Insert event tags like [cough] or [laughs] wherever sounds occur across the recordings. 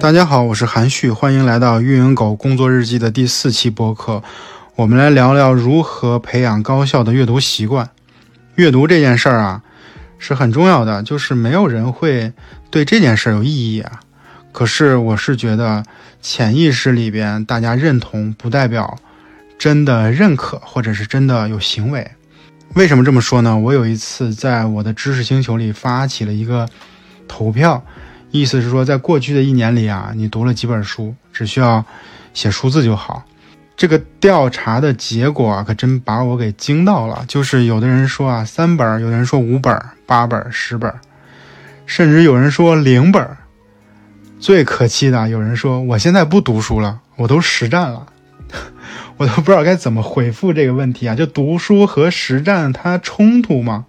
大家好，我是韩旭，欢迎来到运营狗工作日记的第四期播客。我们来聊聊如何培养高效的阅读习惯。阅读这件事儿啊，是很重要的，就是没有人会对这件事儿有异议啊。可是我是觉得，潜意识里边大家认同，不代表真的认可，或者是真的有行为。为什么这么说呢？我有一次在我的知识星球里发起了一个投票。意思是说，在过去的一年里啊，你读了几本书，只需要写数字就好。这个调查的结果啊，可真把我给惊到了。就是有的人说啊，三本；有的人说五本、八本、十本，甚至有人说零本。最可气的，有人说我现在不读书了，我都实战了。[laughs] 我都不知道该怎么回复这个问题啊！就读书和实战，它冲突吗？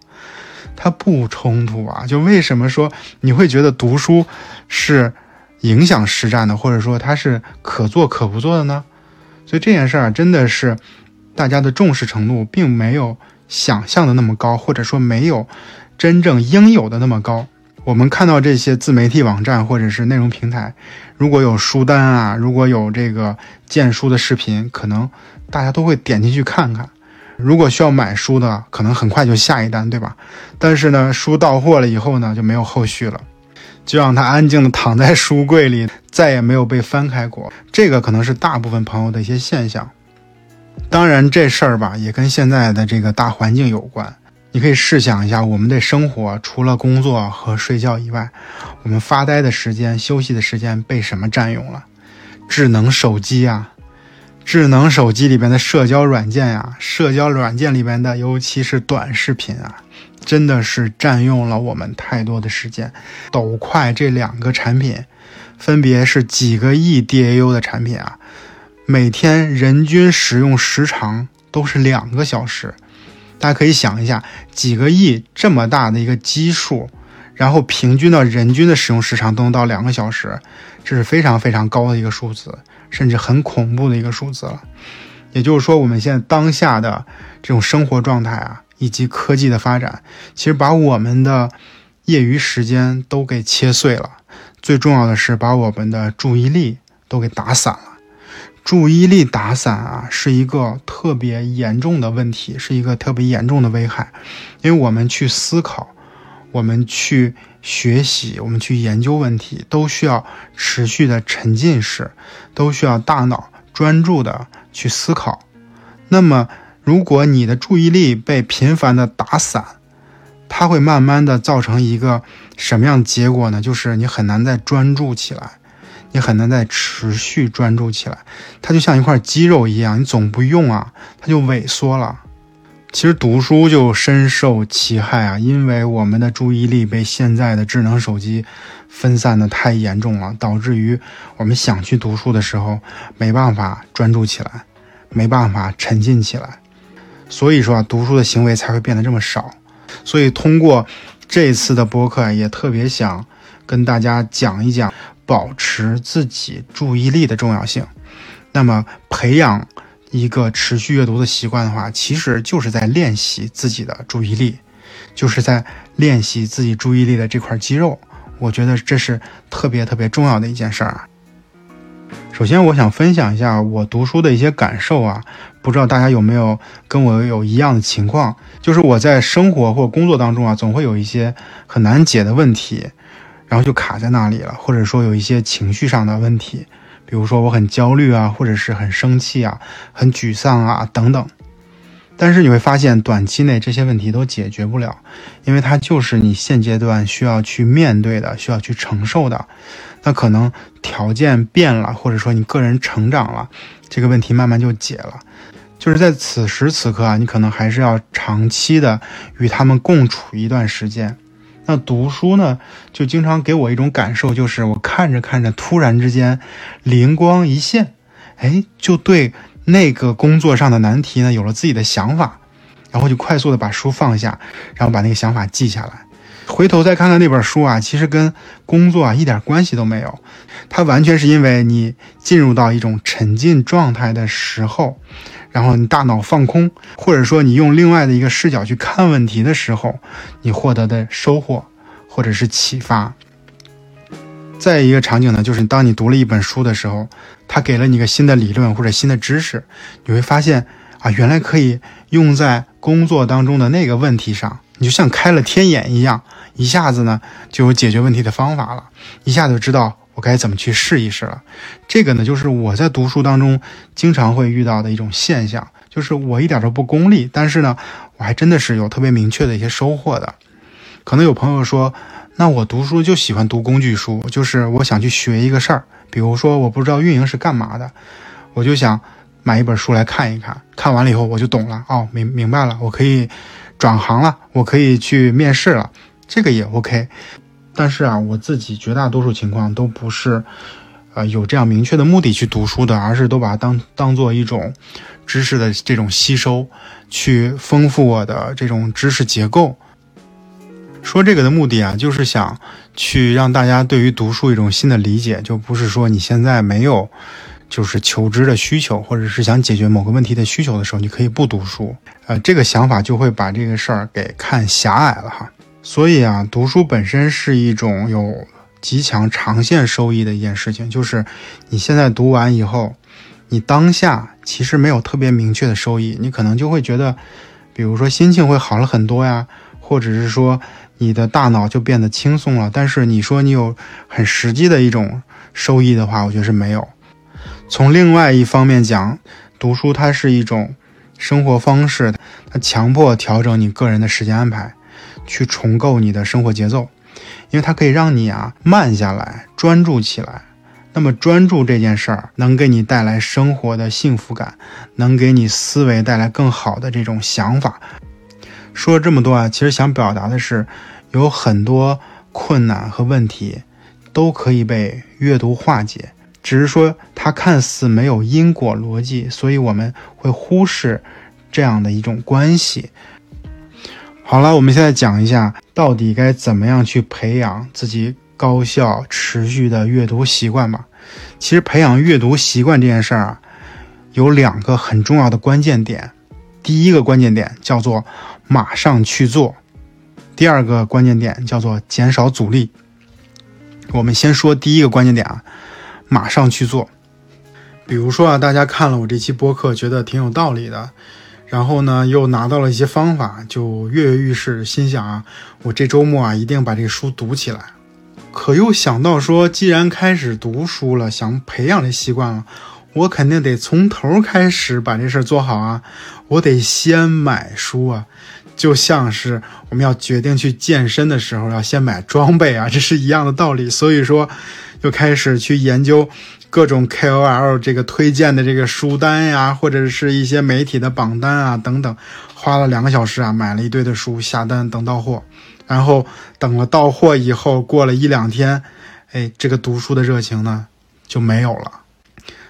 它不冲突啊，就为什么说你会觉得读书是影响实战的，或者说它是可做可不做的呢？所以这件事儿真的是大家的重视程度并没有想象的那么高，或者说没有真正应有的那么高。我们看到这些自媒体网站或者是内容平台，如果有书单啊，如果有这个荐书的视频，可能大家都会点进去看看。如果需要买书的，可能很快就下一单，对吧？但是呢，书到货了以后呢，就没有后续了，就让它安静的躺在书柜里，再也没有被翻开过。这个可能是大部分朋友的一些现象。当然，这事儿吧，也跟现在的这个大环境有关。你可以试想一下，我们的生活除了工作和睡觉以外，我们发呆的时间、休息的时间被什么占用了？智能手机啊！智能手机里边的社交软件呀，社交软件里边的，尤其是短视频啊，真的是占用了我们太多的时间。抖快这两个产品，分别是几个亿 DAU 的产品啊，每天人均使用时长都是两个小时。大家可以想一下，几个亿这么大的一个基数，然后平均到人均的使用时长都能到两个小时，这是非常非常高的一个数字。甚至很恐怖的一个数字了，也就是说，我们现在当下的这种生活状态啊，以及科技的发展，其实把我们的业余时间都给切碎了。最重要的是，把我们的注意力都给打散了。注意力打散啊，是一个特别严重的问题，是一个特别严重的危害，因为我们去思考。我们去学习，我们去研究问题，都需要持续的沉浸式，都需要大脑专注的去思考。那么，如果你的注意力被频繁的打散，它会慢慢的造成一个什么样的结果呢？就是你很难再专注起来，你很难再持续专注起来。它就像一块肌肉一样，你总不用啊，它就萎缩了。其实读书就深受其害啊，因为我们的注意力被现在的智能手机分散的太严重了，导致于我们想去读书的时候没办法专注起来，没办法沉浸起来，所以说啊，读书的行为才会变得这么少。所以通过这次的播客，也特别想跟大家讲一讲保持自己注意力的重要性。那么培养。一个持续阅读的习惯的话，其实就是在练习自己的注意力，就是在练习自己注意力的这块肌肉。我觉得这是特别特别重要的一件事儿。首先，我想分享一下我读书的一些感受啊，不知道大家有没有跟我有一样的情况？就是我在生活或工作当中啊，总会有一些很难解的问题，然后就卡在那里了，或者说有一些情绪上的问题。比如说我很焦虑啊，或者是很生气啊，很沮丧啊等等，但是你会发现短期内这些问题都解决不了，因为它就是你现阶段需要去面对的，需要去承受的。那可能条件变了，或者说你个人成长了，这个问题慢慢就解了。就是在此时此刻啊，你可能还是要长期的与他们共处一段时间。那读书呢，就经常给我一种感受，就是我看着看着，突然之间灵光一现，哎，就对那个工作上的难题呢有了自己的想法，然后就快速的把书放下，然后把那个想法记下来，回头再看看那本书啊，其实跟工作啊一点关系都没有，它完全是因为你进入到一种沉浸状态的时候。然后你大脑放空，或者说你用另外的一个视角去看问题的时候，你获得的收获或者是启发。再一个场景呢，就是当你读了一本书的时候，它给了你一个新的理论或者新的知识，你会发现啊，原来可以用在工作当中的那个问题上，你就像开了天眼一样，一下子呢就有解决问题的方法了，一下就知道该怎么去试一试了。这个呢，就是我在读书当中经常会遇到的一种现象，就是我一点都不功利，但是呢，我还真的是有特别明确的一些收获的。可能有朋友说。那我读书就喜欢读工具书，就是我想去学一个事儿，比如说我不知道运营是干嘛的，我就想买一本书来看一看，看完了以后我就懂了，哦，明明白了，我可以转行了，我可以去面试了，这个也 OK。但是啊，我自己绝大多数情况都不是，呃，有这样明确的目的去读书的，而是都把它当当做一种知识的这种吸收，去丰富我的这种知识结构。说这个的目的啊，就是想去让大家对于读书一种新的理解，就不是说你现在没有就是求知的需求，或者是想解决某个问题的需求的时候，你可以不读书。呃，这个想法就会把这个事儿给看狭隘了哈。所以啊，读书本身是一种有极强长线收益的一件事情，就是你现在读完以后，你当下其实没有特别明确的收益，你可能就会觉得，比如说心情会好了很多呀，[laughs] 或者是说。你的大脑就变得轻松了，但是你说你有很实际的一种收益的话，我觉得是没有。从另外一方面讲，读书它是一种生活方式，它强迫调整你个人的时间安排，去重构你的生活节奏，因为它可以让你啊慢下来，专注起来。那么专注这件事儿能给你带来生活的幸福感，能给你思维带来更好的这种想法。说了这么多啊，其实想表达的是，有很多困难和问题都可以被阅读化解，只是说它看似没有因果逻辑，所以我们会忽视这样的一种关系。好了，我们现在讲一下，到底该怎么样去培养自己高效持续的阅读习惯吧。其实培养阅读习惯这件事儿啊，有两个很重要的关键点。第一个关键点叫做马上去做，第二个关键点叫做减少阻力。我们先说第一个关键点啊，马上去做。比如说啊，大家看了我这期播客，觉得挺有道理的，然后呢又拿到了一些方法，就跃跃欲试，心想啊，我这周末啊一定把这个书读起来。可又想到说，既然开始读书了，想培养这习惯了。我肯定得从头开始把这事儿做好啊！我得先买书啊，就像是我们要决定去健身的时候要先买装备啊，这是一样的道理。所以说，就开始去研究各种 KOL 这个推荐的这个书单呀，或者是一些媒体的榜单啊等等，花了两个小时啊，买了一堆的书下单等到货，然后等了到货以后，过了一两天，哎，这个读书的热情呢就没有了。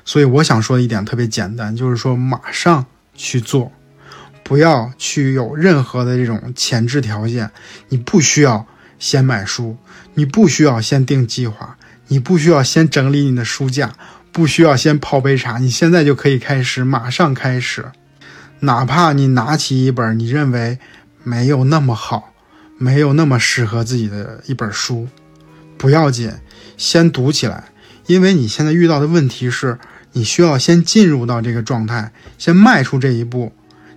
所以我想说的一点特别简单，就是说马上去做，不要去有任何的这种前置条件。你不需要先买书，你不需要先定计划，你不需要先整理你的书架，不需要先泡杯茶，你现在就可以开始，马上开始。哪怕你拿起一本你认为没有那么好、没有那么适合自己的一本书，不要紧，先读起来，因为你现在遇到的问题是。你需要先进入到这个状态，先迈出这一步，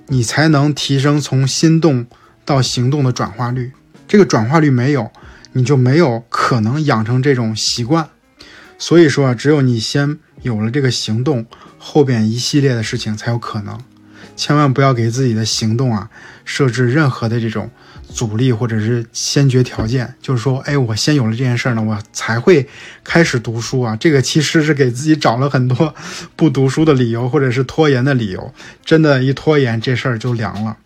你才能提升从心动到行动的转化率。这个转化率没有，你就没有可能养成这种习惯。所以说啊，只有你先有了这个行动，后边一系列的事情才有可能。千万不要给自己的行动啊设置任何的这种。阻力或者是先决条件，就是说，哎，我先有了这件事儿呢，我才会开始读书啊。这个其实是给自己找了很多不读书的理由，或者是拖延的理由。真的，一拖延这事儿就凉了。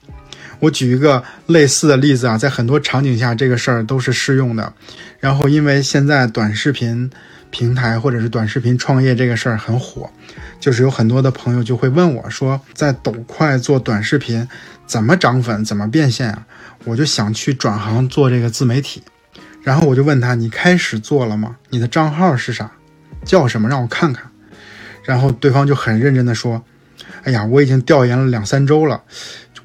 我举一个类似的例子啊，在很多场景下，这个事儿都是适用的。然后，因为现在短视频平台或者是短视频创业这个事儿很火，就是有很多的朋友就会问我说，在抖快做短视频怎么涨粉，怎么变现啊？我就想去转行做这个自媒体，然后我就问他：“你开始做了吗？你的账号是啥？叫什么？让我看看。”然后对方就很认真的说：“哎呀，我已经调研了两三周了，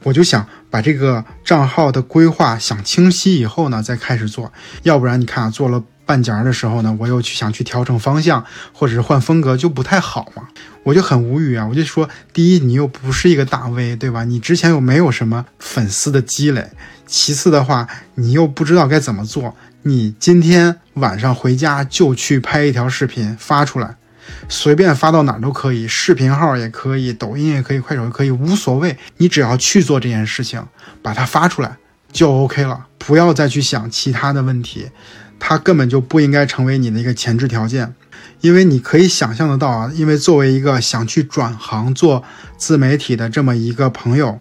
我就想把这个账号的规划想清晰以后呢，再开始做。要不然你看啊，做了半截的时候呢，我又去想去调整方向，或者是换风格，就不太好嘛。我就很无语啊！我就说，第一，你又不是一个大 V，对吧？你之前又没有什么粉丝的积累。其次的话，你又不知道该怎么做。你今天晚上回家就去拍一条视频发出来，随便发到哪都可以，视频号也可以，抖音也可以，快手也可以，无所谓。你只要去做这件事情，把它发出来就 OK 了，不要再去想其他的问题。它根本就不应该成为你的一个前置条件，因为你可以想象得到啊，因为作为一个想去转行做自媒体的这么一个朋友，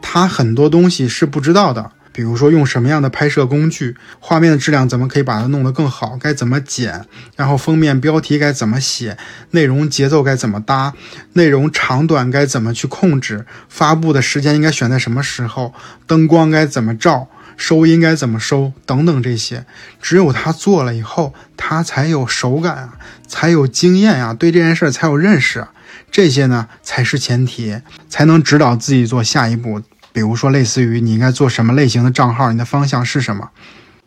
他很多东西是不知道的，比如说用什么样的拍摄工具，画面的质量怎么可以把它弄得更好，该怎么剪，然后封面标题该怎么写，内容节奏该怎么搭，内容长短该怎么去控制，发布的时间应该选在什么时候，灯光该怎么照。收音该怎么收等等这些，只有他做了以后，他才有手感啊，才有经验啊，对这件事才有认识，这些呢才是前提，才能指导自己做下一步。比如说，类似于你应该做什么类型的账号，你的方向是什么。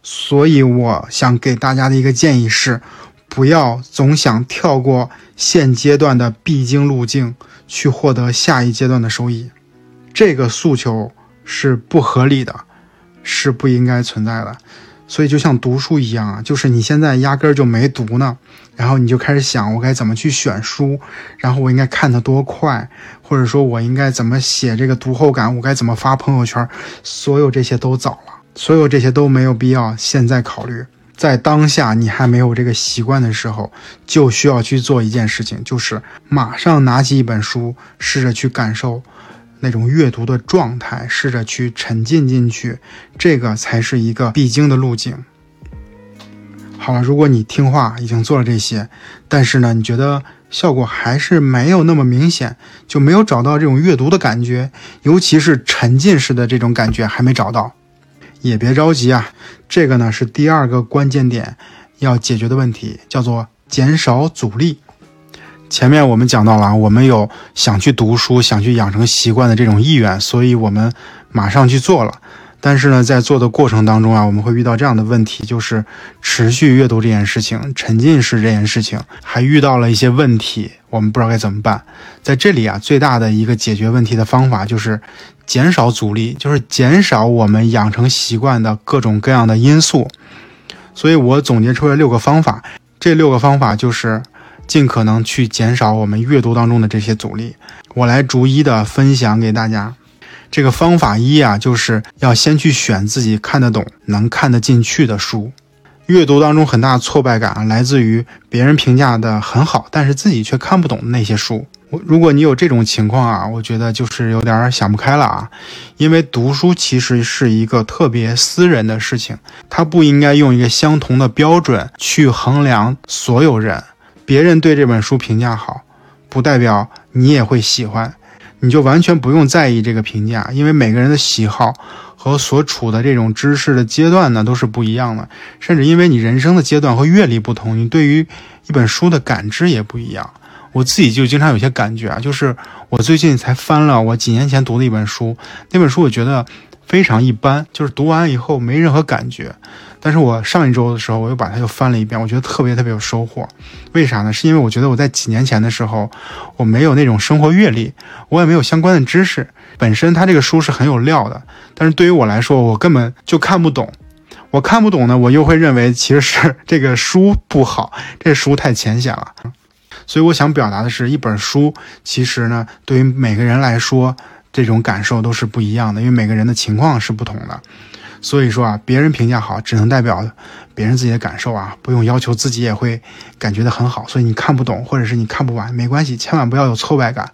所以，我想给大家的一个建议是，不要总想跳过现阶段的必经路径去获得下一阶段的收益，这个诉求是不合理的。是不应该存在的，所以就像读书一样啊，就是你现在压根儿就没读呢，然后你就开始想我该怎么去选书，然后我应该看得多快，或者说我应该怎么写这个读后感，我该怎么发朋友圈，所有这些都早了，所有这些都没有必要现在考虑，在当下你还没有这个习惯的时候，就需要去做一件事情，就是马上拿起一本书，试着去感受。那种阅读的状态，试着去沉浸进去，这个才是一个必经的路径。好了，如果你听话，已经做了这些，但是呢，你觉得效果还是没有那么明显，就没有找到这种阅读的感觉，尤其是沉浸式的这种感觉还没找到，也别着急啊。这个呢是第二个关键点要解决的问题，叫做减少阻力。前面我们讲到了，我们有想去读书、想去养成习惯的这种意愿，所以我们马上去做了。但是呢，在做的过程当中啊，我们会遇到这样的问题，就是持续阅读这件事情、沉浸式这件事情，还遇到了一些问题，我们不知道该怎么办。在这里啊，最大的一个解决问题的方法就是减少阻力，就是减少我们养成习惯的各种各样的因素。所以我总结出了六个方法，这六个方法就是。尽可能去减少我们阅读当中的这些阻力，我来逐一的分享给大家。这个方法一啊，就是要先去选自己看得懂、能看得进去的书。阅读当中很大的挫败感啊来自于别人评价的很好，但是自己却看不懂的那些书。我如果你有这种情况啊，我觉得就是有点想不开了啊。因为读书其实是一个特别私人的事情，它不应该用一个相同的标准去衡量所有人。别人对这本书评价好，不代表你也会喜欢，你就完全不用在意这个评价，因为每个人的喜好和所处的这种知识的阶段呢都是不一样的，甚至因为你人生的阶段和阅历不同，你对于一本书的感知也不一样。我自己就经常有些感觉啊，就是我最近才翻了我几年前读的一本书，那本书我觉得非常一般，就是读完以后没任何感觉。但是我上一周的时候，我又把它又翻了一遍，我觉得特别特别有收获。为啥呢？是因为我觉得我在几年前的时候，我没有那种生活阅历，我也没有相关的知识。本身它这个书是很有料的，但是对于我来说，我根本就看不懂。我看不懂呢，我又会认为其实是这个书不好，这书太浅显了。所以我想表达的是，一本书其实呢，对于每个人来说，这种感受都是不一样的，因为每个人的情况是不同的。所以说啊，别人评价好，只能代表别人自己的感受啊，不用要求自己也会感觉的很好。所以你看不懂，或者是你看不完，没关系，千万不要有挫败感。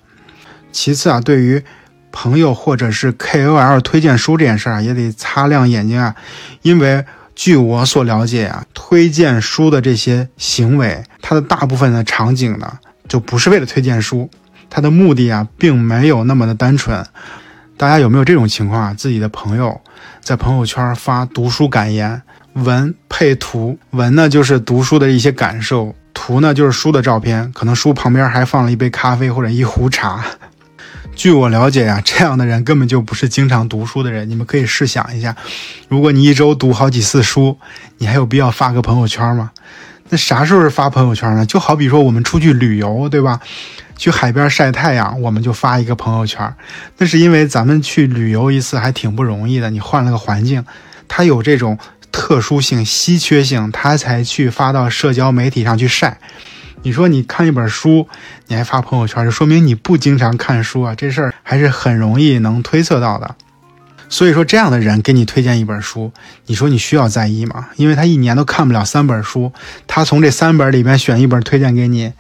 其次啊，对于朋友或者是 KOL 推荐书这件事儿啊，也得擦亮眼睛啊，因为据我所了解啊，推荐书的这些行为，它的大部分的场景呢，就不是为了推荐书，它的目的啊，并没有那么的单纯。大家有没有这种情况啊？自己的朋友。在朋友圈发读书感言，文配图，文呢就是读书的一些感受，图呢就是书的照片，可能书旁边还放了一杯咖啡或者一壶茶。[laughs] 据我了解呀，这样的人根本就不是经常读书的人。你们可以试想一下，如果你一周读好几次书，你还有必要发个朋友圈吗？那啥时候发朋友圈呢？就好比说我们出去旅游，对吧？去海边晒太阳，我们就发一个朋友圈。那是因为咱们去旅游一次还挺不容易的，你换了个环境，它有这种特殊性、稀缺性，它才去发到社交媒体上去晒。你说你看一本书，你还发朋友圈，就说明你不经常看书啊。这事儿还是很容易能推测到的。所以说，这样的人给你推荐一本书，你说你需要在意吗？因为他一年都看不了三本书，他从这三本里边选一本推荐给你。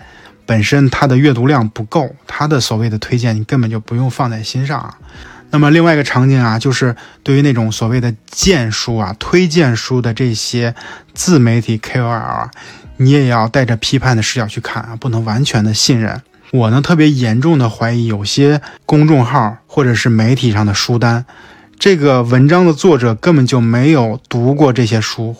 本身他的阅读量不够，他的所谓的推荐你根本就不用放在心上啊。那么另外一个场景啊，就是对于那种所谓的荐书啊、推荐书的这些自媒体 KOL 啊，你也要带着批判的视角去看啊，不能完全的信任。我呢特别严重的怀疑有些公众号或者是媒体上的书单。这个文章的作者根本就没有读过这些书，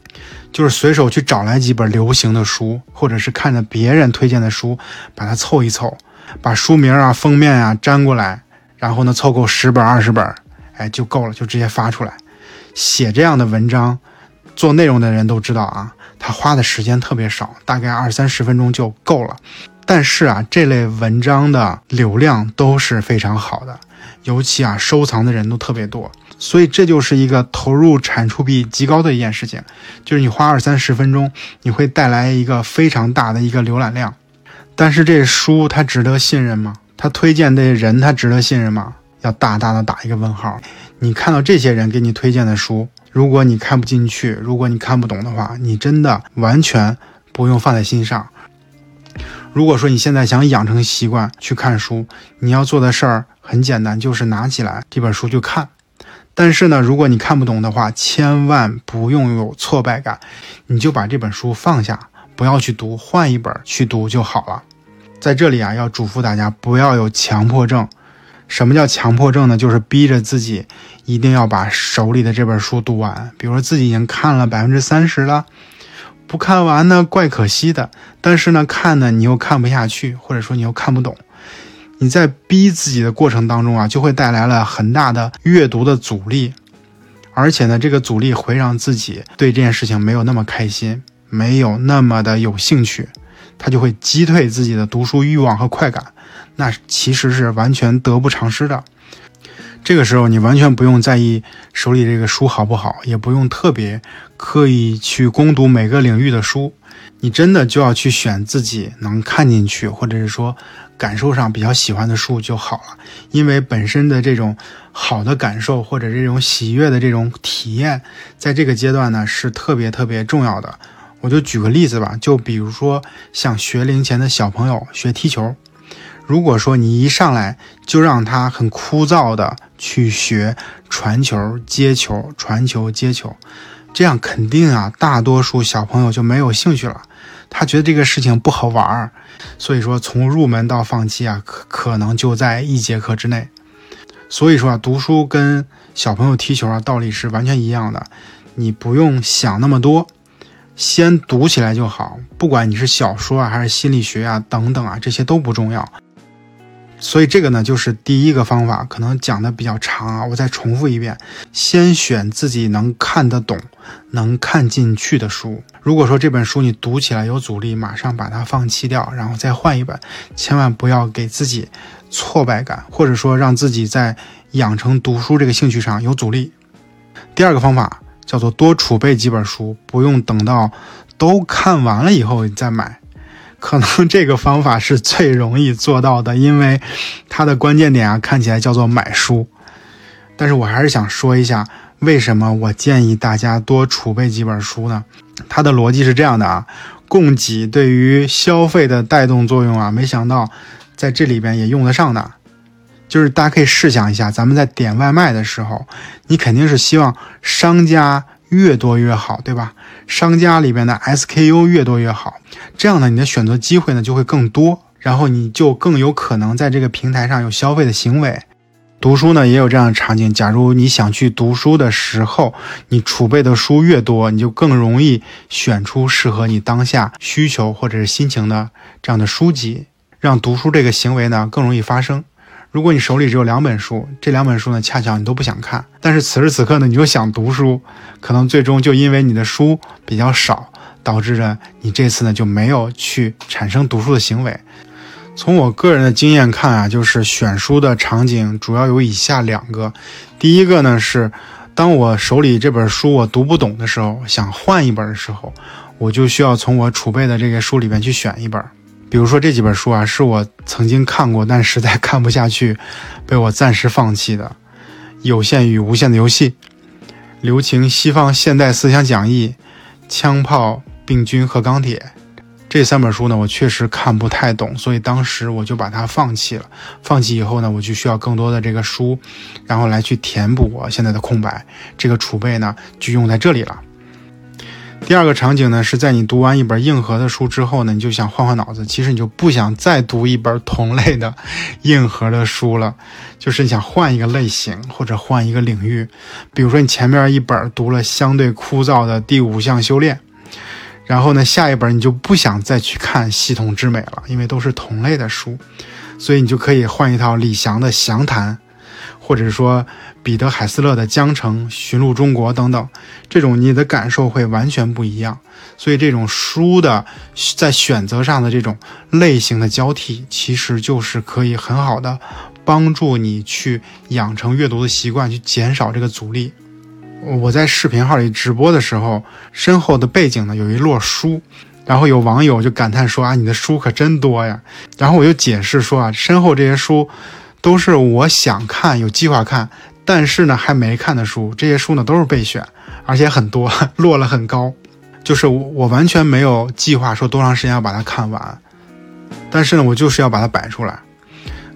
就是随手去找来几本流行的书，或者是看着别人推荐的书，把它凑一凑，把书名啊、封面啊粘过来，然后呢凑够十本二十本，哎就够了，就直接发出来。写这样的文章，做内容的人都知道啊，他花的时间特别少，大概二三十分钟就够了。但是啊，这类文章的流量都是非常好的，尤其啊收藏的人都特别多。所以这就是一个投入产出比极高的一件事情，就是你花二三十分钟，你会带来一个非常大的一个浏览量。但是这书它值得信任吗？他推荐的人他值得信任吗？要大大的打一个问号。你看到这些人给你推荐的书，如果你看不进去，如果你看不懂的话，你真的完全不用放在心上。如果说你现在想养成习惯去看书，你要做的事儿很简单，就是拿起来这本书就看。但是呢，如果你看不懂的话，千万不用有挫败感，你就把这本书放下，不要去读，换一本去读就好了。在这里啊，要嘱咐大家不要有强迫症。什么叫强迫症呢？就是逼着自己一定要把手里的这本书读完。比如说自己已经看了百分之三十了，不看完呢，怪可惜的。但是呢，看呢你又看不下去，或者说你又看不懂。你在逼自己的过程当中啊，就会带来了很大的阅读的阻力，而且呢，这个阻力会让自己对这件事情没有那么开心，没有那么的有兴趣，他就会击退自己的读书欲望和快感，那其实是完全得不偿失的。这个时候，你完全不用在意手里这个书好不好，也不用特别刻意去攻读每个领域的书，你真的就要去选自己能看进去，或者是说。感受上比较喜欢的书就好了，因为本身的这种好的感受或者这种喜悦的这种体验，在这个阶段呢是特别特别重要的。我就举个例子吧，就比如说像学龄前的小朋友学踢球，如果说你一上来就让他很枯燥的去学传球、接球、传球、接球，这样肯定啊，大多数小朋友就没有兴趣了。他觉得这个事情不好玩儿，所以说从入门到放弃啊，可可能就在一节课之内。所以说啊，读书跟小朋友踢球啊道理是完全一样的，你不用想那么多，先读起来就好。不管你是小说啊，还是心理学啊等等啊，这些都不重要。所以这个呢，就是第一个方法，可能讲的比较长啊，我再重复一遍：先选自己能看得懂、能看进去的书。如果说这本书你读起来有阻力，马上把它放弃掉，然后再换一本。千万不要给自己挫败感，或者说让自己在养成读书这个兴趣上有阻力。第二个方法叫做多储备几本书，不用等到都看完了以后你再买。可能这个方法是最容易做到的，因为它的关键点啊，看起来叫做买书。但是我还是想说一下，为什么我建议大家多储备几本书呢？它的逻辑是这样的啊，供给对于消费的带动作用啊，没想到在这里边也用得上的。就是大家可以试想一下，咱们在点外卖的时候，你肯定是希望商家。越多越好，对吧？商家里边的 SKU 越多越好，这样呢，你的选择机会呢就会更多，然后你就更有可能在这个平台上有消费的行为。读书呢也有这样的场景，假如你想去读书的时候，你储备的书越多，你就更容易选出适合你当下需求或者是心情的这样的书籍，让读书这个行为呢更容易发生。如果你手里只有两本书，这两本书呢，恰巧你都不想看，但是此时此刻呢，你就想读书，可能最终就因为你的书比较少，导致着你这次呢就没有去产生读书的行为。从我个人的经验看啊，就是选书的场景主要有以下两个，第一个呢是，当我手里这本书我读不懂的时候，想换一本的时候，我就需要从我储备的这个书里面去选一本。比如说这几本书啊，是我曾经看过，但实在看不下去，被我暂时放弃的，《有限与无限的游戏》，《留情西方现代思想讲义》，《枪炮、病菌和钢铁》这三本书呢，我确实看不太懂，所以当时我就把它放弃了。放弃以后呢，我就需要更多的这个书，然后来去填补我现在的空白，这个储备呢就用在这里了。第二个场景呢，是在你读完一本硬核的书之后呢，你就想换换脑子。其实你就不想再读一本同类的硬核的书了，就是你想换一个类型或者换一个领域。比如说你前面一本读了相对枯燥的第五项修炼，然后呢，下一本你就不想再去看系统之美了，因为都是同类的书，所以你就可以换一套李翔的详谈。或者说彼得海斯勒的《江城寻路中国》等等，这种你的感受会完全不一样。所以这种书的在选择上的这种类型的交替，其实就是可以很好的帮助你去养成阅读的习惯，去减少这个阻力。我在视频号里直播的时候，身后的背景呢有一摞书，然后有网友就感叹说啊，你的书可真多呀。然后我就解释说啊，身后这些书。都是我想看、有计划看，但是呢还没看的书。这些书呢都是备选，而且很多 [laughs] 落了很高。就是我我完全没有计划说多长时间要把它看完，但是呢我就是要把它摆出来，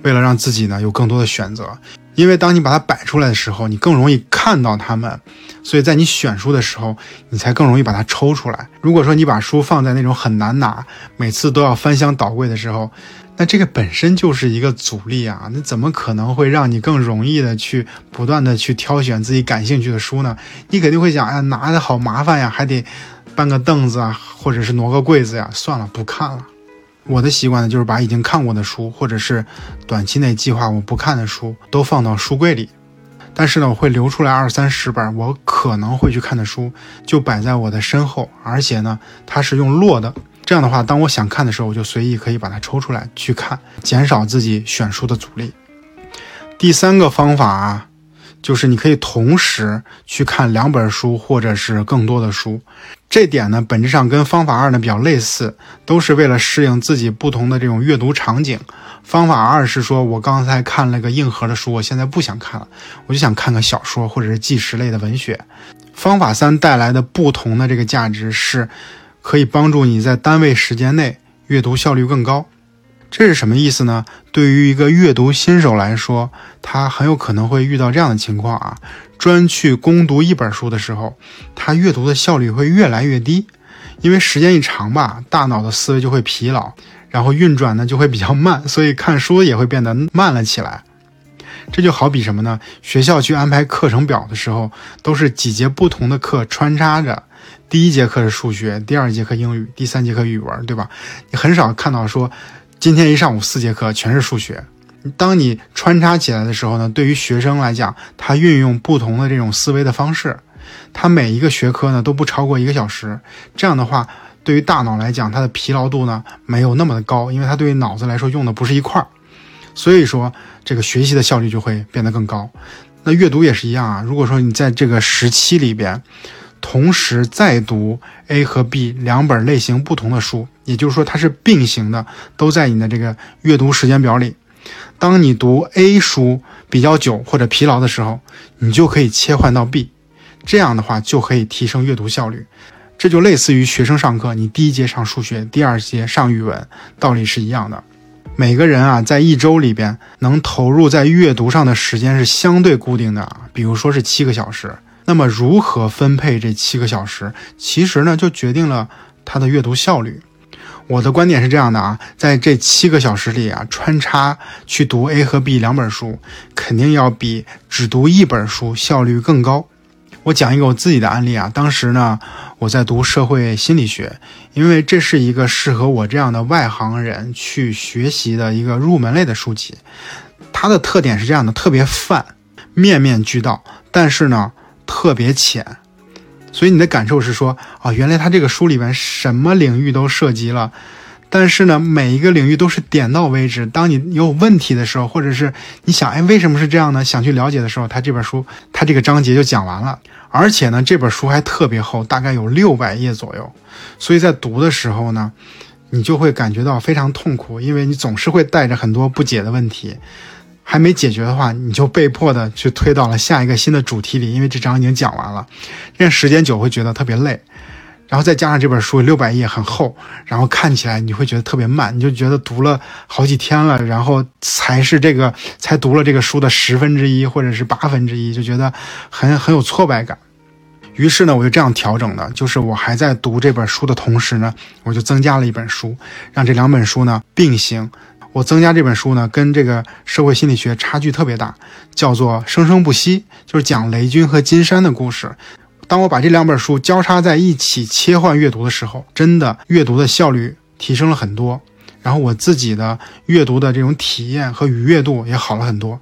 为了让自己呢有更多的选择。因为当你把它摆出来的时候，你更容易看到它们，所以在你选书的时候，你才更容易把它抽出来。如果说你把书放在那种很难拿、每次都要翻箱倒柜的时候，那这个本身就是一个阻力啊！那怎么可能会让你更容易的去不断的去挑选自己感兴趣的书呢？你肯定会想，哎呀，拿的好麻烦呀，还得搬个凳子啊，或者是挪个柜子呀，算了，不看了。我的习惯呢，就是把已经看过的书，或者是短期内计划我不看的书，都放到书柜里。但是呢，我会留出来二三十本我可能会去看的书，就摆在我的身后，而且呢，它是用摞的。这样的话，当我想看的时候，我就随意可以把它抽出来去看，减少自己选书的阻力。第三个方法啊，就是你可以同时去看两本书或者是更多的书。这点呢，本质上跟方法二呢比较类似，都是为了适应自己不同的这种阅读场景。方法二是说我刚才看了个硬核的书，我现在不想看了，我就想看个小说或者是纪实类的文学。方法三带来的不同的这个价值是。可以帮助你在单位时间内阅读效率更高，这是什么意思呢？对于一个阅读新手来说，他很有可能会遇到这样的情况啊：专去攻读一本书的时候，他阅读的效率会越来越低，因为时间一长吧，大脑的思维就会疲劳，然后运转呢就会比较慢，所以看书也会变得慢了起来。这就好比什么呢？学校去安排课程表的时候，都是几节不同的课穿插着。第一节课是数学，第二节课英语，第三节课语文，对吧？你很少看到说今天一上午四节课全是数学。当你穿插起来的时候呢，对于学生来讲，他运用不同的这种思维的方式，他每一个学科呢都不超过一个小时。这样的话，对于大脑来讲，它的疲劳度呢没有那么的高，因为它对于脑子来说用的不是一块儿，所以说这个学习的效率就会变得更高。那阅读也是一样啊，如果说你在这个时期里边。同时再读 A 和 B 两本类型不同的书，也就是说它是并行的，都在你的这个阅读时间表里。当你读 A 书比较久或者疲劳的时候，你就可以切换到 B，这样的话就可以提升阅读效率。这就类似于学生上课，你第一节上数学，第二节上语文，道理是一样的。每个人啊，在一周里边能投入在阅读上的时间是相对固定的啊，比如说是七个小时。那么如何分配这七个小时，其实呢就决定了他的阅读效率。我的观点是这样的啊，在这七个小时里啊，穿插去读 A 和 B 两本书，肯定要比只读一本书效率更高。我讲一个我自己的案例啊，当时呢我在读社会心理学，因为这是一个适合我这样的外行人去学习的一个入门类的书籍。它的特点是这样的，特别泛，面面俱到，但是呢特别浅。所以你的感受是说，啊，原来他这个书里面什么领域都涉及了，但是呢，每一个领域都是点到为止。当你有问题的时候，或者是你想，哎，为什么是这样呢？想去了解的时候，他这本书，他这个章节就讲完了。而且呢，这本书还特别厚，大概有六百页左右。所以在读的时候呢，你就会感觉到非常痛苦，因为你总是会带着很多不解的问题。还没解决的话，你就被迫的去推到了下一个新的主题里，因为这章已经讲完了。这时间久会觉得特别累，然后再加上这本书六百页很厚，然后看起来你会觉得特别慢，你就觉得读了好几天了，然后才是这个才读了这个书的十分之一或者是八分之一，就觉得很很有挫败感。于是呢，我就这样调整的，就是我还在读这本书的同时呢，我就增加了一本书，让这两本书呢并行。我增加这本书呢，跟这个社会心理学差距特别大，叫做《生生不息》，就是讲雷军和金山的故事。当我把这两本书交叉在一起切换阅读的时候，真的阅读的效率提升了很多，然后我自己的阅读的这种体验和愉悦度也好了很多。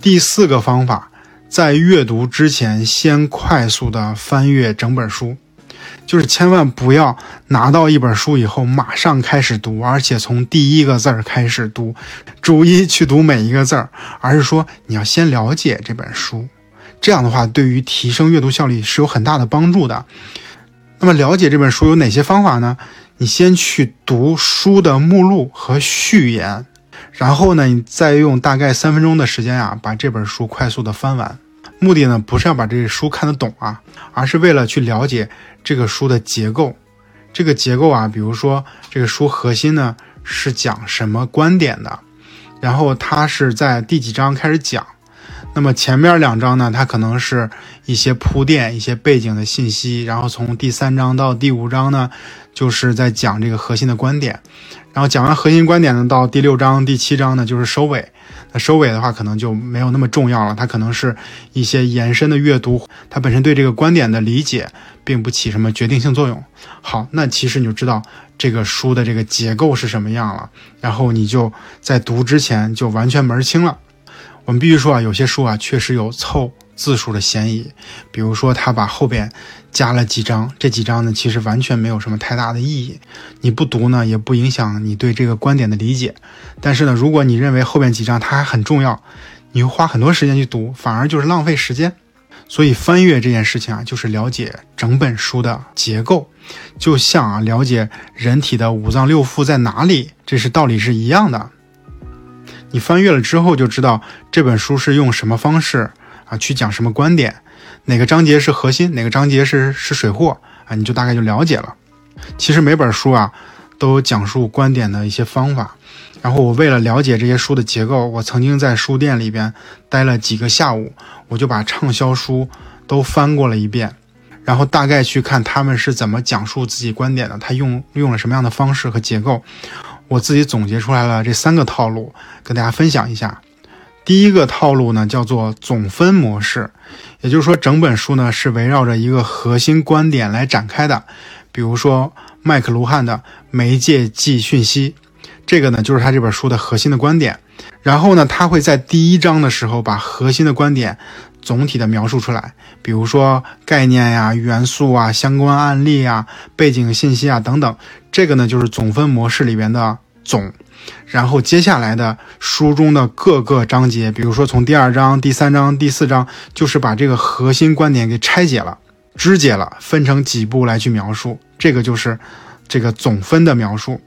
第四个方法，在阅读之前先快速的翻阅整本书。就是千万不要拿到一本书以后马上开始读，而且从第一个字儿开始读，逐一去读每一个字儿，而是说你要先了解这本书，这样的话对于提升阅读效率是有很大的帮助的。那么了解这本书有哪些方法呢？你先去读书的目录和序言，然后呢，你再用大概三分钟的时间啊，把这本书快速的翻完。目的呢，不是要把这书看得懂啊，而是为了去了解这个书的结构。这个结构啊，比如说这个书核心呢是讲什么观点的，然后它是在第几章开始讲。那么前面两章呢，它可能是一些铺垫、一些背景的信息，然后从第三章到第五章呢，就是在讲这个核心的观点。然后讲完核心观点呢，到第六章、第七章呢，就是收尾。那收尾的话，可能就没有那么重要了。它可能是一些延伸的阅读，它本身对这个观点的理解，并不起什么决定性作用。好，那其实你就知道这个书的这个结构是什么样了。然后你就在读之前就完全门清了。我们必须说啊，有些书啊，确实有凑。字数的嫌疑，比如说他把后边加了几章，这几章呢其实完全没有什么太大的意义，你不读呢也不影响你对这个观点的理解。但是呢，如果你认为后边几章它还很重要，你花很多时间去读，反而就是浪费时间。所以翻阅这件事情啊，就是了解整本书的结构，就像啊了解人体的五脏六腑在哪里，这是道理是一样的。你翻阅了之后就知道这本书是用什么方式。啊，去讲什么观点，哪个章节是核心，哪个章节是是水货啊，你就大概就了解了。其实每本书啊，都讲述观点的一些方法。然后我为了了解这些书的结构，我曾经在书店里边待了几个下午，我就把畅销书都翻过了一遍，然后大概去看他们是怎么讲述自己观点的，他用用了什么样的方式和结构，我自己总结出来了这三个套路，跟大家分享一下。第一个套路呢，叫做总分模式，也就是说，整本书呢是围绕着一个核心观点来展开的。比如说，麦克卢汉的媒介即讯息，这个呢就是他这本书的核心的观点。然后呢，他会在第一章的时候把核心的观点总体的描述出来，比如说概念呀、元素啊、相关案例啊、背景信息啊等等。这个呢就是总分模式里边的总。然后接下来的书中的各个章节，比如说从第二章、第三章、第四章，就是把这个核心观点给拆解了、肢解了，分成几步来去描述。这个就是这个总分的描述。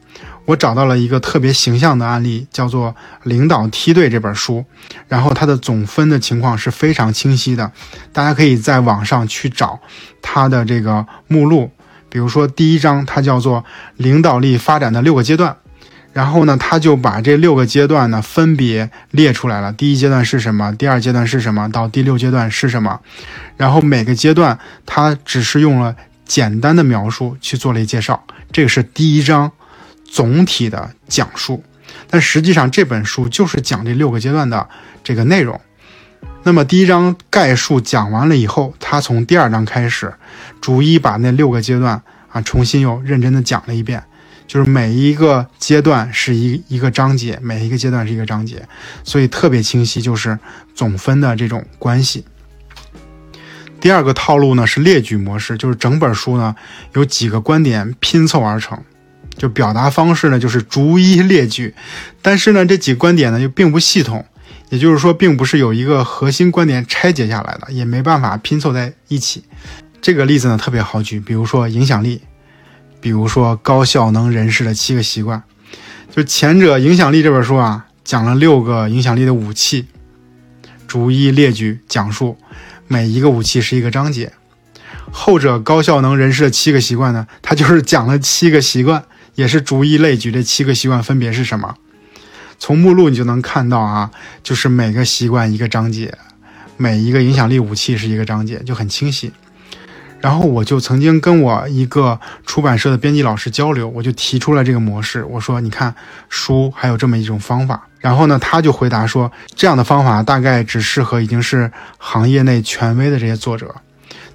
我找到了一个特别形象的案例，叫做《领导梯队》这本书，然后它的总分的情况是非常清晰的，大家可以在网上去找它的这个目录。比如说第一章，它叫做《领导力发展的六个阶段》。然后呢，他就把这六个阶段呢分别列出来了。第一阶段是什么？第二阶段是什么？到第六阶段是什么？然后每个阶段他只是用了简单的描述去做了一介绍。这个是第一章总体的讲述，但实际上这本书就是讲这六个阶段的这个内容。那么第一章概述讲完了以后，他从第二章开始，逐一把那六个阶段啊重新又认真的讲了一遍。就是每一个阶段是一一个章节，每一个阶段是一个章节，所以特别清晰，就是总分的这种关系。第二个套路呢是列举模式，就是整本书呢有几个观点拼凑而成，就表达方式呢就是逐一列举，但是呢这几个观点呢又并不系统，也就是说并不是有一个核心观点拆解下来的，也没办法拼凑在一起。这个例子呢特别好举，比如说影响力，比如说高效能人士的七个习惯，就前者影响力这本书啊讲了六个影响力的武器，逐一列举讲述。每一个武器是一个章节，后者高效能人士的七个习惯呢，它就是讲了七个习惯，也是逐一类举这七个习惯分别是什么。从目录你就能看到啊，就是每个习惯一个章节，每一个影响力武器是一个章节，就很清晰。然后我就曾经跟我一个出版社的编辑老师交流，我就提出了这个模式，我说你看书还有这么一种方法。然后呢，他就回答说，这样的方法大概只适合已经是行业内权威的这些作者，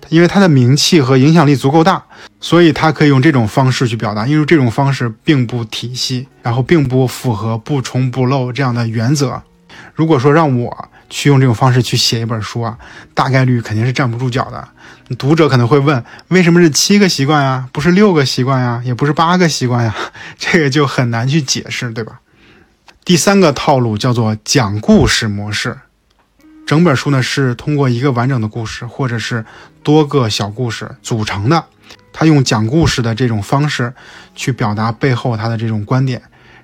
因为他的名气和影响力足够大，所以他可以用这种方式去表达。因为这种方式并不体系，然后并不符合不重不漏这样的原则。如果说让我去用这种方式去写一本书啊，大概率肯定是站不住脚的。读者可能会问，为什么是七个习惯呀？不是六个习惯呀？也不是八个习惯呀？[laughs] 这个就很难去解释，对吧？第三个套路叫做讲故事模式，整本书呢是通过一个完整的故事或者是多个小故事组成的，他用讲故事的这种方式去表达背后他的这种观点。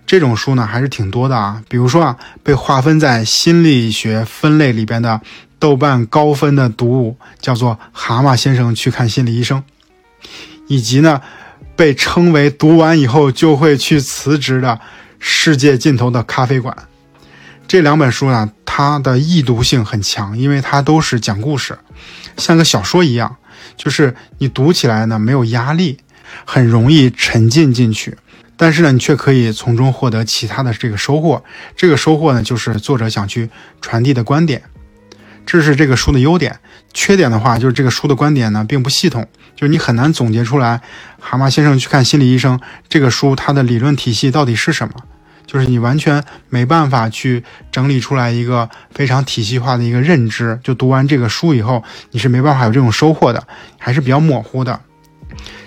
这种书呢还是挺多的啊，比如说啊，被划分在心理学分类里边的豆瓣高分的读物叫做《蛤蟆先生去看心理医生》，以及呢被称为读完以后就会去辞职的。世界尽头的咖啡馆，这两本书呢，它的易读性很强，因为它都是讲故事，像个小说一样，就是你读起来呢没有压力，很容易沉浸进去。但是呢，你却可以从中获得其他的这个收获。这个收获呢，就是作者想去传递的观点，这是这个书的优点。缺点的话，就是这个书的观点呢并不系统，就是你很难总结出来。蛤蟆先生去看心理医生这个书，它的理论体系到底是什么？就是你完全没办法去整理出来一个非常体系化的一个认知。就读完这个书以后，你是没办法有这种收获的，还是比较模糊的。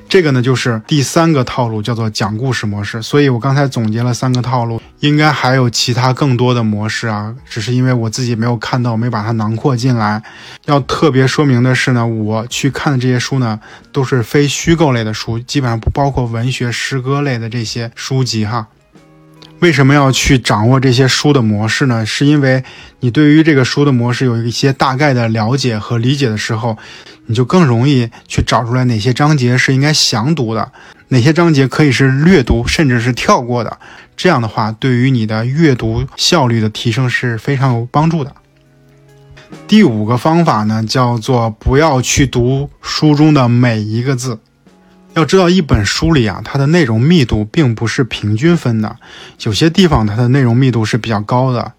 这个呢，就是第三个套路，叫做讲故事模式。所以我刚才总结了三个套路，应该还有其他更多的模式啊，只是因为我自己没有看到，没把它囊括进来。要特别说明的是呢，我去看的这些书呢，都是非虚构类的书，基本上不包括文学、诗歌类的这些书籍哈。为什么要去掌握这些书的模式呢？是因为你对于这个书的模式有一些大概的了解和理解的时候，你就更容易去找出来哪些章节是应该详读的，哪些章节可以是略读甚至是跳过的。这样的话，对于你的阅读效率的提升是非常有帮助的。第五个方法呢，叫做不要去读书中的每一个字。要知道，一本书里啊，它的内容密度并不是平均分的，有些地方它的内容密度是比较高的，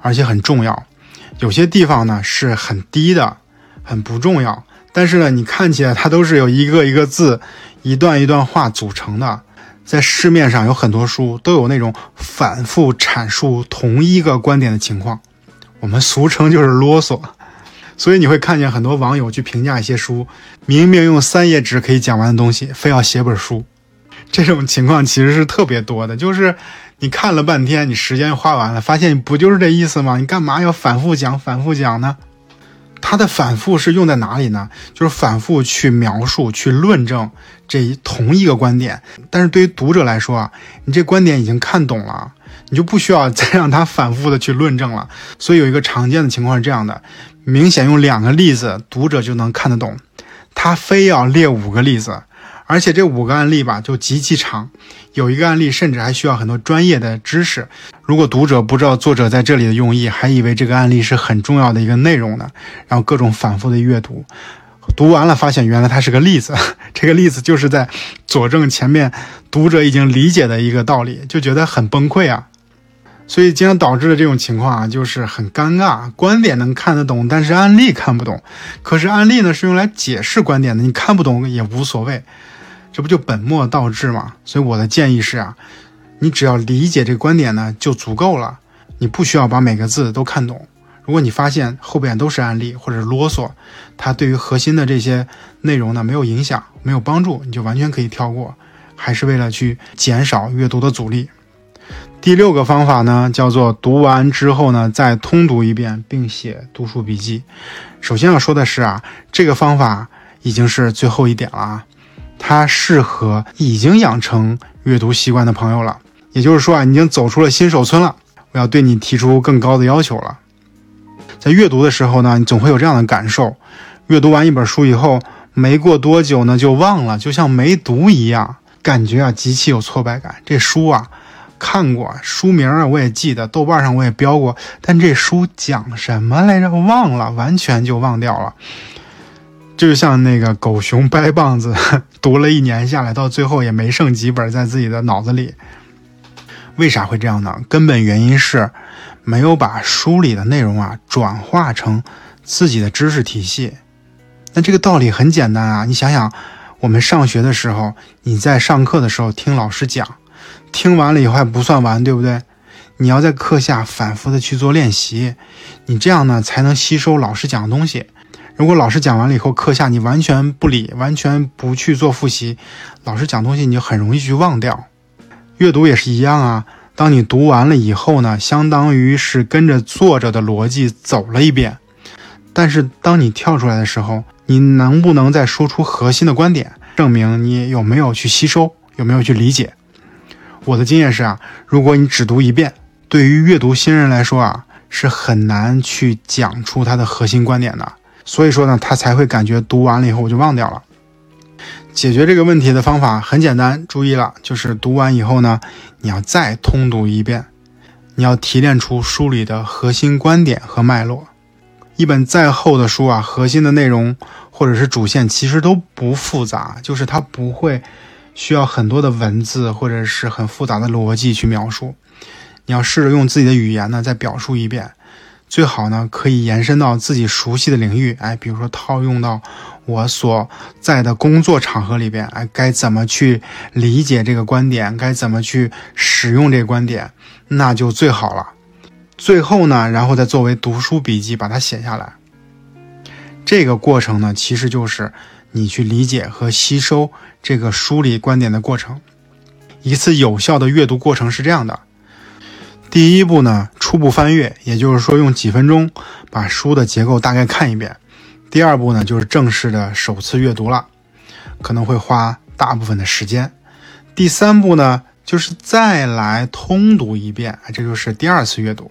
而且很重要；有些地方呢是很低的，很不重要。但是呢，你看起来它都是有一个一个字、一段一段话组成的。在市面上有很多书都有那种反复阐述同一个观点的情况，我们俗称就是啰嗦。所以你会看见很多网友去评价一些书，明明用三页纸可以讲完的东西，非要写本书。这种情况其实是特别多的，就是你看了半天，你时间花完了，发现你不就是这意思吗？你干嘛要反复讲、反复讲呢？它的反复是用在哪里呢？就是反复去描述、去论证这一同一个观点。但是对于读者来说啊，你这观点已经看懂了，你就不需要再让他反复的去论证了。所以有一个常见的情况是这样的。明显用两个例子，读者就能看得懂。他非要列五个例子，而且这五个案例吧就极其长，有一个案例甚至还需要很多专业的知识。如果读者不知道作者在这里的用意，还以为这个案例是很重要的一个内容呢，然后各种反复的阅读，读完了发现原来它是个例子，[laughs] 这个例子就是在佐证前面读者已经理解的一个道理，就觉得很崩溃啊。所以经常导致的这种情况啊，就是很尴尬。观点能看得懂，但是案例看不懂。可是案例呢是用来解释观点的，你看不懂也无所谓。这不就本末倒置吗？所以我的建议是啊，你只要理解这个观点呢就足够了，你不需要把每个字都看懂。如果你发现后边都是案例或者啰嗦，它对于核心的这些内容呢没有影响、没有帮助，你就完全可以跳过。还是为了去减少阅读的阻力。第六个方法呢，叫做读完之后呢再通读一遍，并写读书笔记。首先要说的是啊，这个方法已经是最后一点了啊，它适合已经养成阅读习惯的朋友了。也就是说啊，已经走出了新手村了。我要对你提出更高的要求了。在阅读的时候呢，你总会有这样的感受：阅读完一本书以后，没过多久呢就忘了，就像没读一样，感觉啊极其有挫败感。这书啊看过，书名啊我也记得，豆瓣上我也标过，但这书讲什么来着？忘了，完全就忘掉了。就像那个狗熊掰棒子，读了一年下来，到最后也没剩几本在自己的脑子里。为啥会这样呢？根本原因是。没有把书里的内容啊转化成自己的知识体系，那这个道理很简单啊！你想想，我们上学的时候，你在上课的时候听老师讲，听完了以后还不算完，对不对？你要在课下反复的去做练习，你这样呢才能吸收老师讲的东西。如果老师讲完了以后，课下你完全不理，完全不去做复习，老师讲东西你就很容易去忘掉。阅读也是一样啊。当你读完了以后呢，相当于是跟着作者的逻辑走了一遍。但是当你跳出来的时候，你能不能再说出核心的观点，证明你有没有去吸收，有没有去理解？我的经验是啊，如果你只读一遍，对于阅读新人来说啊，是很难去讲出他的核心观点的。所以说呢，他才会感觉读完了以后我就忘掉了。解决这个问题的方法很简单，注意了，就是读完以后呢，你要再通读一遍，你要提炼出书里的核心观点和脉络。一本再厚的书啊，核心的内容或者是主线其实都不复杂，就是它不会需要很多的文字或者是很复杂的逻辑去描述。你要试着用自己的语言呢再表述一遍。最好呢，可以延伸到自己熟悉的领域，哎，比如说套用到我所在的工作场合里边，哎，该怎么去理解这个观点，该怎么去使用这个观点，那就最好了。最后呢，然后再作为读书笔记把它写下来。这个过程呢，其实就是你去理解和吸收这个书里观点的过程。一次有效的阅读过程是这样的。第一步呢，初步翻阅，也就是说用几分钟把书的结构大概看一遍。第二步呢，就是正式的首次阅读了，可能会花大部分的时间。第三步呢，就是再来通读一遍，这就是第二次阅读。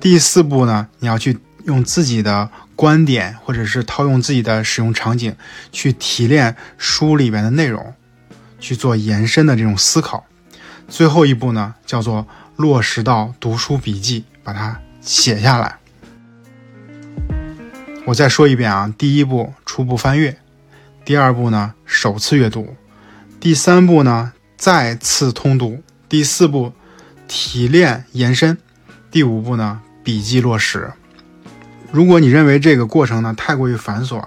第四步呢，你要去用自己的观点，或者是套用自己的使用场景，去提炼书里边的内容，去做延伸的这种思考。最后一步呢，叫做。落实到读书笔记，把它写下来。我再说一遍啊，第一步初步翻阅，第二步呢首次阅读，第三步呢再次通读，第四步提炼延伸，第五步呢笔记落实。如果你认为这个过程呢太过于繁琐，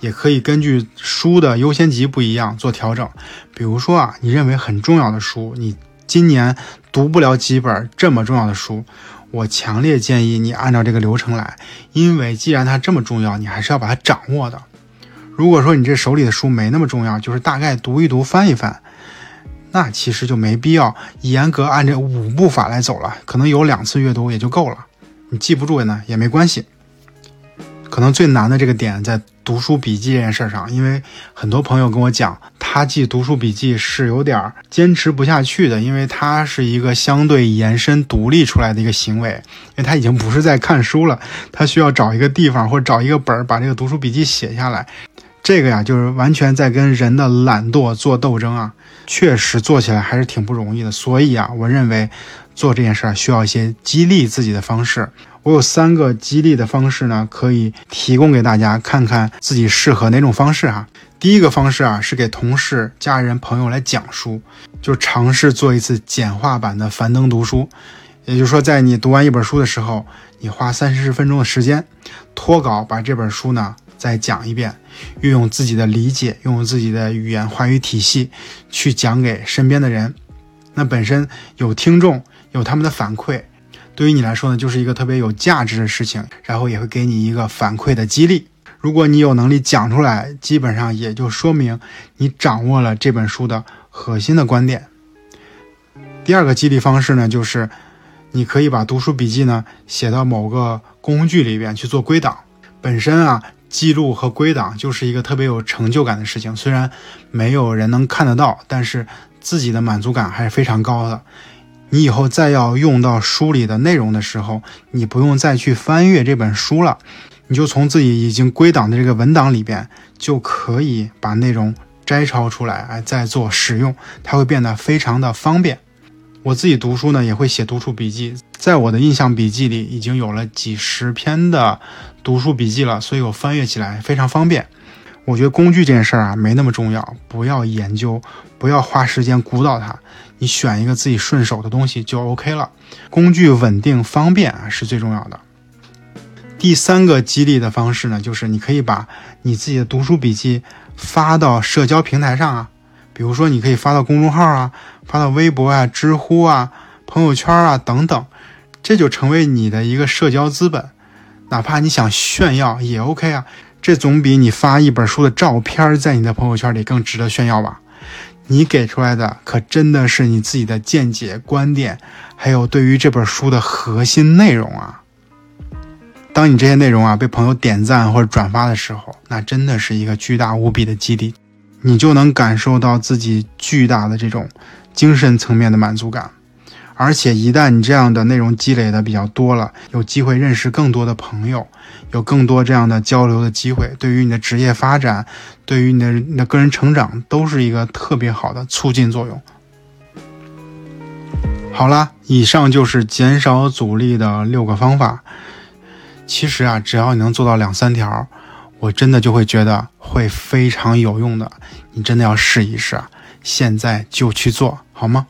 也可以根据书的优先级不一样做调整。比如说啊，你认为很重要的书，你。今年读不了几本这么重要的书，我强烈建议你按照这个流程来，因为既然它这么重要，你还是要把它掌握的。如果说你这手里的书没那么重要，就是大概读一读、翻一翻，那其实就没必要严格按这五步法来走了，可能有两次阅读也就够了。你记不住呢也没关系。可能最难的这个点在读书笔记这件事上，因为很多朋友跟我讲，他记读书笔记是有点坚持不下去的，因为它是一个相对延伸独立出来的一个行为，因为他已经不是在看书了，他需要找一个地方或者找一个本儿把这个读书笔记写下来，这个呀就是完全在跟人的懒惰做斗争啊，确实做起来还是挺不容易的，所以啊，我认为做这件事儿需要一些激励自己的方式。我有三个激励的方式呢，可以提供给大家看看自己适合哪种方式哈。第一个方式啊，是给同事、家人、朋友来讲书，就尝试做一次简化版的樊登读书。也就是说，在你读完一本书的时候，你花三十分钟的时间，脱稿把这本书呢再讲一遍，运用自己的理解，运用自己的语言话语体系去讲给身边的人。那本身有听众，有他们的反馈，对于你来说呢，就是一个特别有价值的事情，然后也会给你一个反馈的激励。如果你有能力讲出来，基本上也就说明你掌握了这本书的核心的观点。第二个激励方式呢，就是你可以把读书笔记呢写到某个工具里边去做归档。本身啊，记录和归档就是一个特别有成就感的事情。虽然没有人能看得到，但是自己的满足感还是非常高的。你以后再要用到书里的内容的时候，你不用再去翻阅这本书了，你就从自己已经归档的这个文档里边就可以把内容摘抄出来，哎，再做使用，它会变得非常的方便。我自己读书呢，也会写读书笔记，在我的印象笔记里已经有了几十篇的读书笔记了，所以我翻阅起来非常方便。我觉得工具这件事儿啊，没那么重要，不要研究，不要花时间鼓捣它，你选一个自己顺手的东西就 OK 了。工具稳定方便啊，是最重要的。第三个激励的方式呢，就是你可以把你自己的读书笔记发到社交平台上啊。比如说，你可以发到公众号啊，发到微博啊、知乎啊、朋友圈啊等等，这就成为你的一个社交资本。哪怕你想炫耀也 OK 啊，这总比你发一本书的照片在你的朋友圈里更值得炫耀吧？你给出来的可真的是你自己的见解、观点，还有对于这本书的核心内容啊。当你这些内容啊被朋友点赞或者转发的时候，那真的是一个巨大无比的激励。你就能感受到自己巨大的这种精神层面的满足感，而且一旦你这样的内容积累的比较多了，有机会认识更多的朋友，有更多这样的交流的机会，对于你的职业发展，对于你的你的个人成长，都是一个特别好的促进作用。好了，以上就是减少阻力的六个方法。其实啊，只要你能做到两三条。我真的就会觉得会非常有用的，你真的要试一试啊！现在就去做好吗？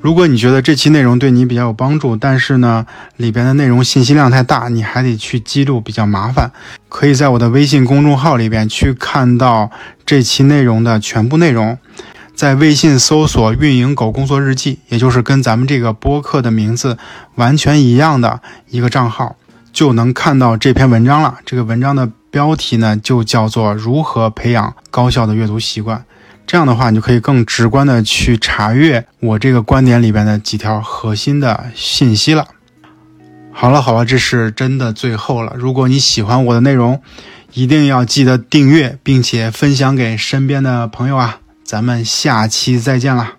如果你觉得这期内容对你比较有帮助，但是呢里边的内容信息量太大，你还得去记录比较麻烦，可以在我的微信公众号里边去看到这期内容的全部内容，在微信搜索“运营狗工作日记”，也就是跟咱们这个播客的名字完全一样的一个账号。就能看到这篇文章了。这个文章的标题呢，就叫做“如何培养高效的阅读习惯”。这样的话，你就可以更直观的去查阅我这个观点里边的几条核心的信息了。好了好了，这是真的最后了。如果你喜欢我的内容，一定要记得订阅，并且分享给身边的朋友啊！咱们下期再见了。